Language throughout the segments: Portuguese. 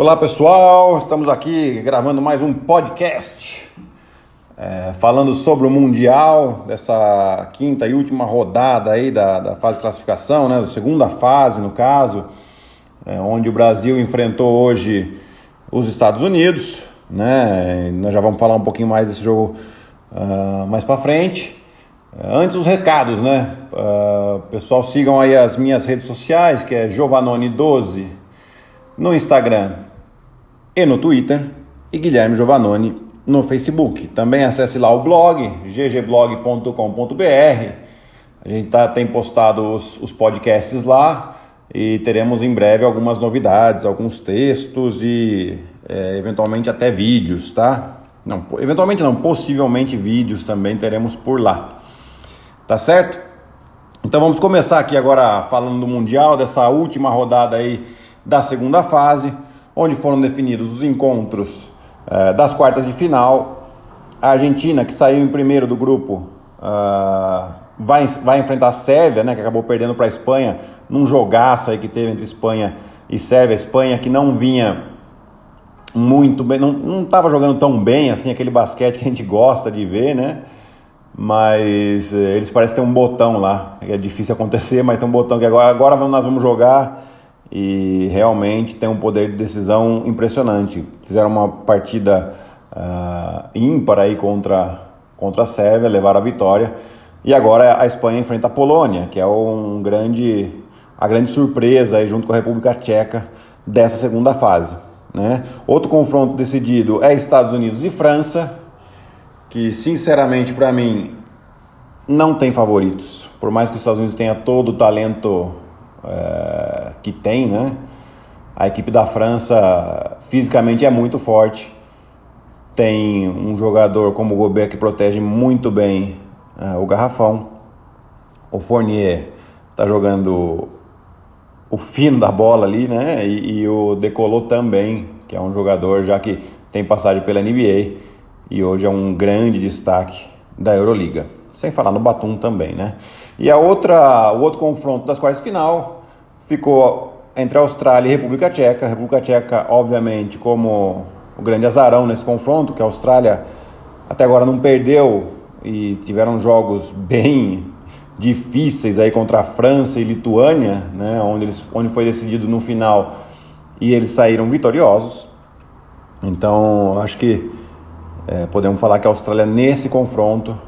Olá pessoal, estamos aqui gravando mais um podcast é, falando sobre o Mundial dessa quinta e última rodada aí da, da fase de classificação, né, da segunda fase no caso, é, onde o Brasil enfrentou hoje os Estados Unidos, né, nós já vamos falar um pouquinho mais desse jogo uh, mais para frente. Antes os recados, né? Uh, pessoal, sigam aí as minhas redes sociais, que é Giovanoni12 no Instagram e no Twitter e Guilherme Giovannoni no Facebook. Também acesse lá o blog ggblog.com.br. A gente tá, tem postado os, os podcasts lá e teremos em breve algumas novidades, alguns textos e é, eventualmente até vídeos, tá? Não, eventualmente não, possivelmente vídeos também teremos por lá. Tá certo? Então vamos começar aqui agora falando do Mundial, dessa última rodada aí da segunda fase onde foram definidos os encontros uh, das quartas de final. A Argentina, que saiu em primeiro do grupo, uh, vai, vai enfrentar a Sérvia, né, que acabou perdendo para a Espanha, num jogaço aí que teve entre Espanha e Sérvia. A Espanha que não vinha muito bem, não estava jogando tão bem assim, aquele basquete que a gente gosta de ver, né? Mas eh, eles parecem ter um botão lá, é difícil acontecer, mas tem um botão que agora, agora nós vamos jogar e realmente tem um poder de decisão impressionante. Fizeram uma partida uh, ímpar aí contra, contra a Sérvia, levaram a vitória. E agora a Espanha enfrenta a Polônia, que é um grande, a grande surpresa aí junto com a República Tcheca dessa segunda fase. Né? Outro confronto decidido é Estados Unidos e França, que sinceramente para mim não tem favoritos. Por mais que os Estados Unidos tenha todo o talento é, que tem, né? A equipe da França fisicamente é muito forte. Tem um jogador como o Gobert que protege muito bem é, o garrafão. O Fournier tá jogando o fino da bola ali, né? E, e o Decolou também, que é um jogador já que tem passagem pela NBA e hoje é um grande destaque da Euroliga. Sem falar no Batum também, né? E a outra, o outro confronto das quartas de final ficou entre Austrália e República Tcheca. A República Tcheca, obviamente, como o grande azarão nesse confronto, que a Austrália até agora não perdeu e tiveram jogos bem difíceis aí contra a França e Lituânia, né, onde, eles, onde foi decidido no final e eles saíram vitoriosos. Então, acho que é, podemos falar que a Austrália nesse confronto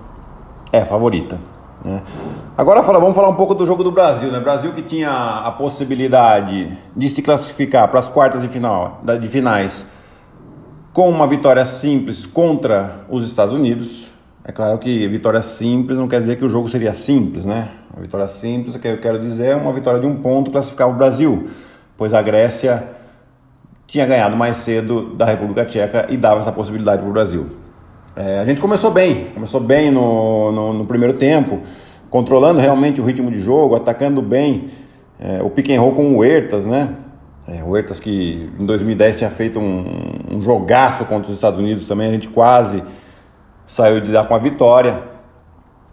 é favorita. Né? Agora fala, vamos falar um pouco do jogo do Brasil. Né? Brasil que tinha a possibilidade de se classificar para as quartas de, final, de finais com uma vitória simples contra os Estados Unidos. É claro que vitória simples não quer dizer que o jogo seria simples, né? A vitória simples, que eu quero dizer, é uma vitória de um ponto classificava o Brasil, pois a Grécia tinha ganhado mais cedo da República Tcheca e dava essa possibilidade para o Brasil. É, a gente começou bem, começou bem no, no, no, primeiro tempo, controlando realmente o ritmo de jogo, atacando bem é, o pick and roll com o Huertas, né? É, o Huertas que em 2010 tinha feito um, um jogaço contra os Estados Unidos também, a gente quase saiu de lá com a vitória.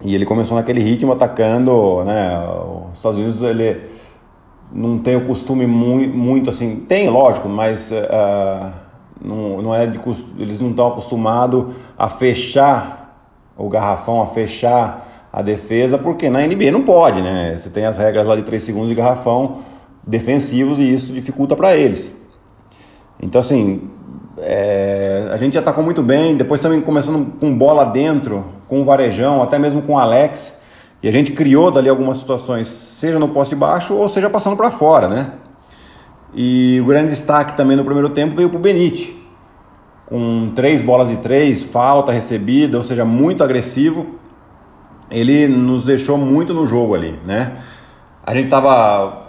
E ele começou naquele ritmo atacando, né? Os Estados Unidos ele não tem o costume muito, muito assim, tem lógico, mas uh, não, não é de, eles não estão acostumados a fechar o garrafão, a fechar a defesa, porque na NBA não pode, né? Você tem as regras lá de 3 segundos de garrafão defensivos e isso dificulta para eles. Então, assim, é, a gente já atacou muito bem, depois também começando com bola dentro, com o Varejão, até mesmo com o Alex, e a gente criou dali algumas situações, seja no poste baixo ou seja passando para fora, né? E o grande destaque também no primeiro tempo veio para o Benite, com três bolas de três, falta recebida, ou seja, muito agressivo. Ele nos deixou muito no jogo ali, né? A gente estava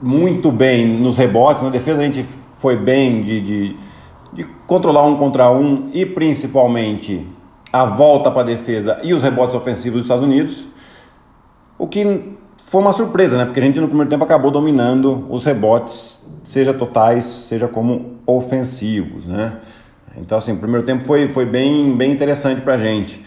muito bem nos rebotes, na defesa a gente foi bem de, de, de controlar um contra um e principalmente a volta para a defesa e os rebotes ofensivos dos Estados Unidos. O que foi uma surpresa, né? Porque a gente no primeiro tempo acabou dominando os rebotes, seja totais, seja como ofensivos, né? Então, assim, o primeiro tempo foi, foi bem, bem interessante pra gente.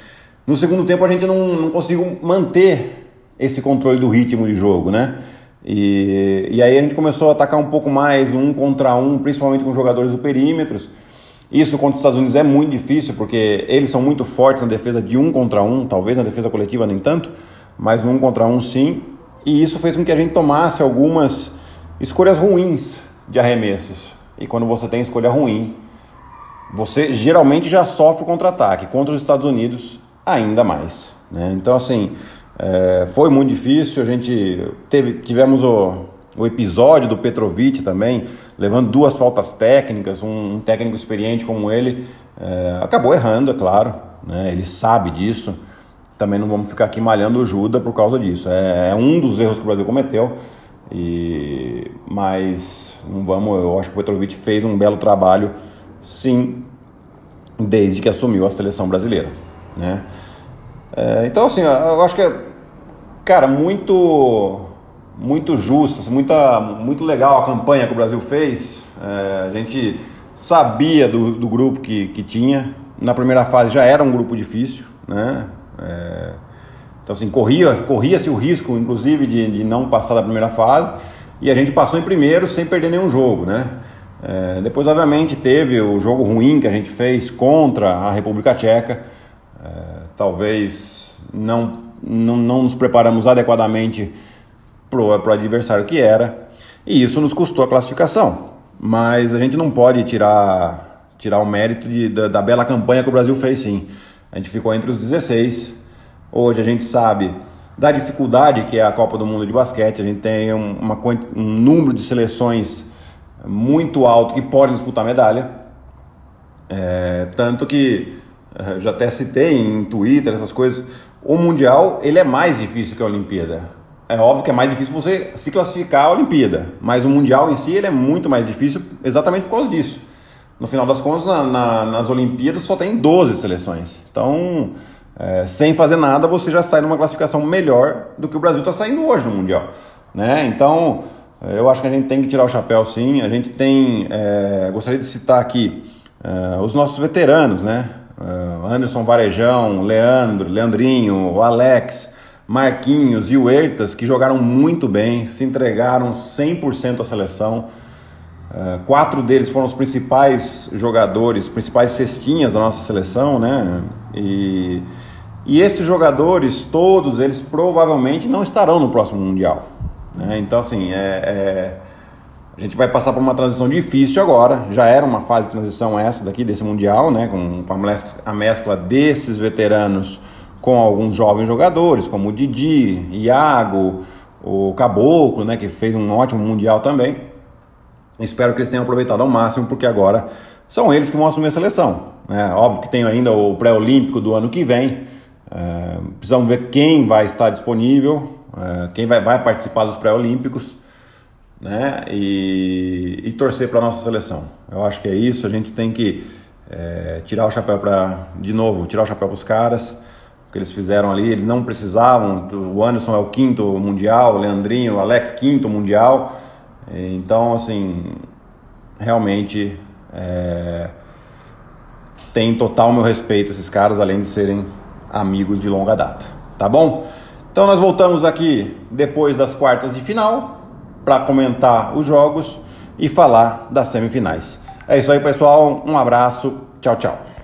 No segundo tempo a gente não, não conseguiu manter esse controle do ritmo de jogo, né? E, e aí a gente começou a atacar um pouco mais um contra um, principalmente com jogadores do perímetros. Isso contra os Estados Unidos é muito difícil, porque eles são muito fortes na defesa de um contra um, talvez na defesa coletiva nem tanto, mas no um contra um sim. E isso fez com que a gente tomasse algumas escolhas ruins de arremessos. E quando você tem escolha ruim, você geralmente já sofre contra-ataque. Contra os Estados Unidos, ainda mais. Né? Então, assim, é, foi muito difícil. A gente teve, tivemos o, o episódio do Petrovic também, levando duas faltas técnicas. Um, um técnico experiente como ele é, acabou errando, é claro. Né? Ele sabe disso. Também não vamos ficar aqui malhando o Juda por causa disso. É, é um dos erros que o Brasil cometeu. E, mas não vamos, eu acho que o Petrovic fez um belo trabalho, sim, desde que assumiu a seleção brasileira, né? É, então assim, eu acho que é, cara, muito, muito justo, assim, muita, muito legal a campanha que o Brasil fez. É, a gente sabia do, do grupo que, que tinha. Na primeira fase já era um grupo difícil, né? É, então, assim, corria-se corria o risco, inclusive, de, de não passar da primeira fase. E a gente passou em primeiro sem perder nenhum jogo, né? É, depois, obviamente, teve o jogo ruim que a gente fez contra a República Tcheca. É, talvez não, não, não nos preparamos adequadamente para o adversário que era. E isso nos custou a classificação. Mas a gente não pode tirar, tirar o mérito de, da, da bela campanha que o Brasil fez, sim. A gente ficou entre os 16 Hoje a gente sabe da dificuldade que é a Copa do Mundo de basquete, a gente tem um, uma, um número de seleções muito alto que podem disputar medalha. É, tanto que é, já até citei em Twitter essas coisas. O Mundial ele é mais difícil que a Olimpíada. É óbvio que é mais difícil você se classificar à Olimpíada, mas o Mundial em si ele é muito mais difícil exatamente por causa disso. No final das contas, na, na, nas Olimpíadas só tem 12 seleções. Então, é, sem fazer nada, você já sai numa classificação melhor do que o Brasil está saindo hoje no Mundial. Né? Então, é, eu acho que a gente tem que tirar o chapéu sim. A gente tem. É, gostaria de citar aqui é, os nossos veteranos, né? É, Anderson Varejão, Leandro, Leandrinho, Alex, Marquinhos e o Ertas, que jogaram muito bem, se entregaram 100% à seleção. Uh, quatro deles foram os principais jogadores, principais cestinhas da nossa seleção, né? E e esses jogadores, todos eles provavelmente não estarão no próximo Mundial. Né? Então, assim, é, é, a gente vai passar por uma transição difícil agora. Já era uma fase de transição essa daqui, desse Mundial, né? com, a mescla desses veteranos com alguns jovens jogadores, como o Didi, Iago, o Caboclo, né? que fez um ótimo Mundial também. Espero que eles tenham aproveitado ao máximo, porque agora são eles que vão assumir a seleção. Né? Óbvio que tem ainda o pré-olímpico do ano que vem é, precisamos ver quem vai estar disponível, é, quem vai, vai participar dos pré-olímpicos, né? E, e torcer para a nossa seleção. Eu acho que é isso. A gente tem que é, tirar o chapéu para, de novo, tirar o chapéu para os caras. O que eles fizeram ali, eles não precisavam. O Anderson é o quinto mundial, o Leandrinho, o Alex, quinto mundial. Então, assim, realmente é, tem total meu respeito esses caras, além de serem amigos de longa data, tá bom? Então nós voltamos aqui depois das quartas de final para comentar os jogos e falar das semifinais. É isso aí, pessoal. Um abraço. Tchau, tchau.